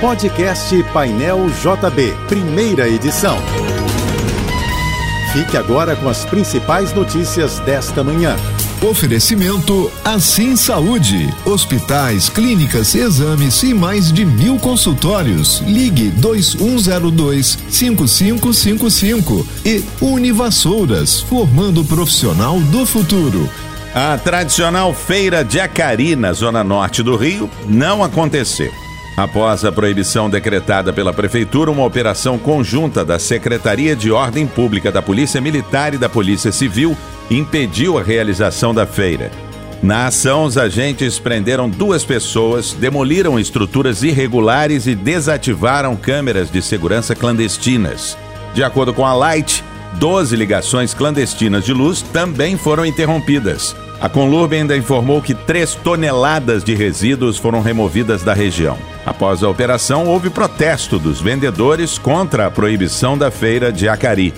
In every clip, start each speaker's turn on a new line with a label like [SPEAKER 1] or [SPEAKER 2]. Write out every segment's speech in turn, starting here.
[SPEAKER 1] Podcast Painel JB, primeira edição. Fique agora com as principais notícias desta manhã.
[SPEAKER 2] Oferecimento Assim Saúde. Hospitais, clínicas, exames e mais de mil consultórios. Ligue 2102 5555 e Univassouras, formando o profissional do futuro.
[SPEAKER 3] A tradicional feira de Acari, na zona norte do Rio, não aconteceu. Após a proibição decretada pela Prefeitura, uma operação conjunta da Secretaria de Ordem Pública da Polícia Militar e da Polícia Civil impediu a realização da feira. Na ação, os agentes prenderam duas pessoas, demoliram estruturas irregulares e desativaram câmeras de segurança clandestinas. De acordo com a Light, 12 ligações clandestinas de luz também foram interrompidas. A Conlurb ainda informou que 3 toneladas de resíduos foram removidas da região. Após a operação, houve protesto dos vendedores contra a proibição da feira de Acari.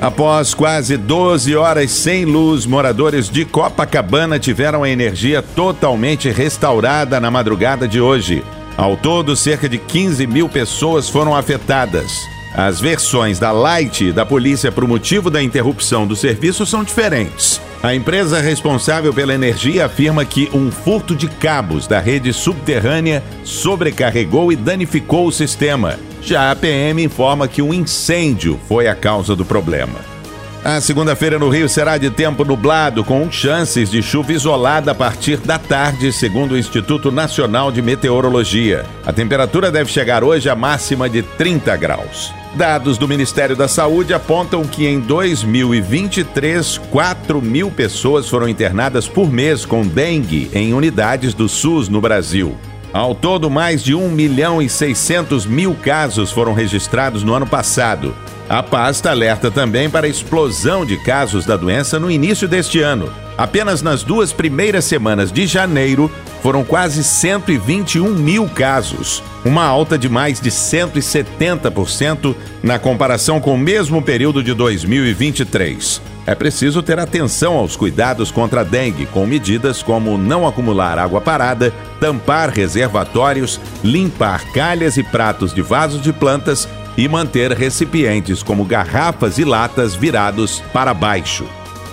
[SPEAKER 3] Após quase 12 horas sem luz, moradores de Copacabana tiveram a energia totalmente restaurada na madrugada de hoje. Ao todo, cerca de 15 mil pessoas foram afetadas. As versões da Light e da polícia para o motivo da interrupção do serviço são diferentes. A empresa responsável pela energia afirma que um furto de cabos da rede subterrânea sobrecarregou e danificou o sistema. Já a PM informa que um incêndio foi a causa do problema. A segunda-feira no Rio será de tempo nublado, com chances de chuva isolada a partir da tarde, segundo o Instituto Nacional de Meteorologia. A temperatura deve chegar hoje a máxima de 30 graus. Dados do Ministério da Saúde apontam que em 2023, 4 mil pessoas foram internadas por mês com dengue em unidades do SUS no Brasil. Ao todo, mais de 1 milhão e 600 mil casos foram registrados no ano passado. A pasta alerta também para a explosão de casos da doença no início deste ano. Apenas nas duas primeiras semanas de janeiro foram quase 121 mil casos, uma alta de mais de 170% na comparação com o mesmo período de 2023. É preciso ter atenção aos cuidados contra a dengue, com medidas como não acumular água parada, tampar reservatórios, limpar calhas e pratos de vasos de plantas e manter recipientes como garrafas e latas virados para baixo.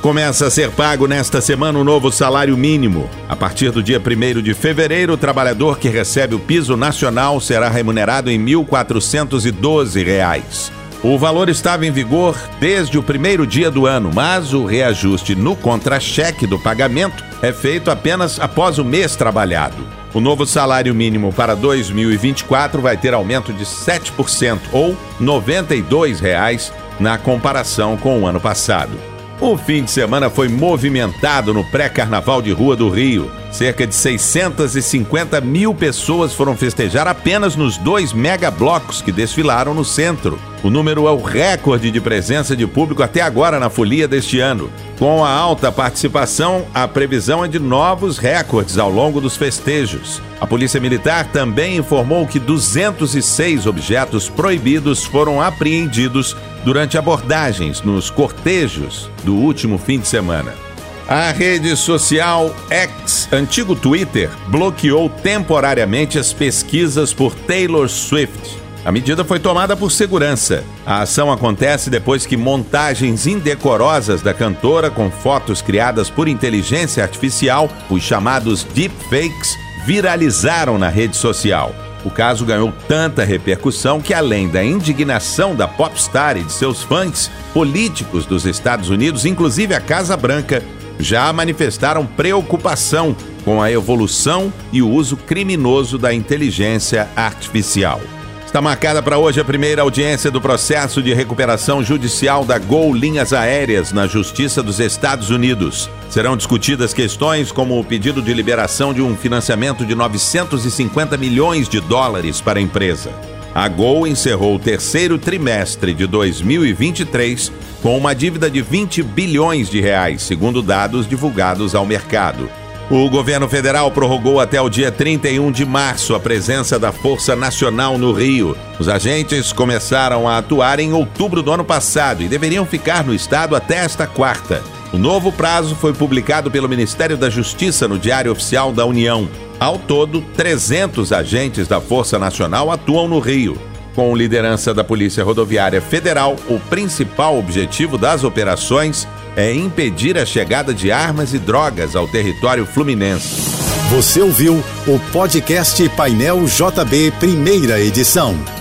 [SPEAKER 3] Começa a ser pago nesta semana o novo salário mínimo. A partir do dia 1 de fevereiro, o trabalhador que recebe o piso nacional será remunerado em R$ 1.412. O valor estava em vigor desde o primeiro dia do ano, mas o reajuste no contra-cheque do pagamento é feito apenas após o mês trabalhado. O novo salário mínimo para 2024 vai ter aumento de 7% ou 92 reais na comparação com o ano passado. O fim de semana foi movimentado no pré-carnaval de Rua do Rio. Cerca de 650 mil pessoas foram festejar apenas nos dois megablocos que desfilaram no centro. O número é o recorde de presença de público até agora na folia deste ano. Com a alta participação, a previsão é de novos recordes ao longo dos festejos. A Polícia Militar também informou que 206 objetos proibidos foram apreendidos durante abordagens nos cortejos do último fim de semana. A rede social X, antigo Twitter, bloqueou temporariamente as pesquisas por Taylor Swift. A medida foi tomada por segurança. A ação acontece depois que montagens indecorosas da cantora com fotos criadas por inteligência artificial, os chamados deepfakes, viralizaram na rede social. O caso ganhou tanta repercussão que, além da indignação da popstar e de seus fãs, políticos dos Estados Unidos, inclusive a Casa Branca, já manifestaram preocupação com a evolução e o uso criminoso da inteligência artificial. Está marcada para hoje a primeira audiência do processo de recuperação judicial da Gol Linhas Aéreas na Justiça dos Estados Unidos. Serão discutidas questões como o pedido de liberação de um financiamento de 950 milhões de dólares para a empresa. A Gol encerrou o terceiro trimestre de 2023 com uma dívida de 20 bilhões de reais, segundo dados divulgados ao mercado. O governo federal prorrogou até o dia 31 de março a presença da Força Nacional no Rio. Os agentes começaram a atuar em outubro do ano passado e deveriam ficar no estado até esta quarta. O novo prazo foi publicado pelo Ministério da Justiça no Diário Oficial da União. Ao todo, 300 agentes da Força Nacional atuam no Rio. Com liderança da Polícia Rodoviária Federal, o principal objetivo das operações é impedir a chegada de armas e drogas ao território fluminense.
[SPEAKER 1] Você ouviu o podcast Painel JB, primeira edição.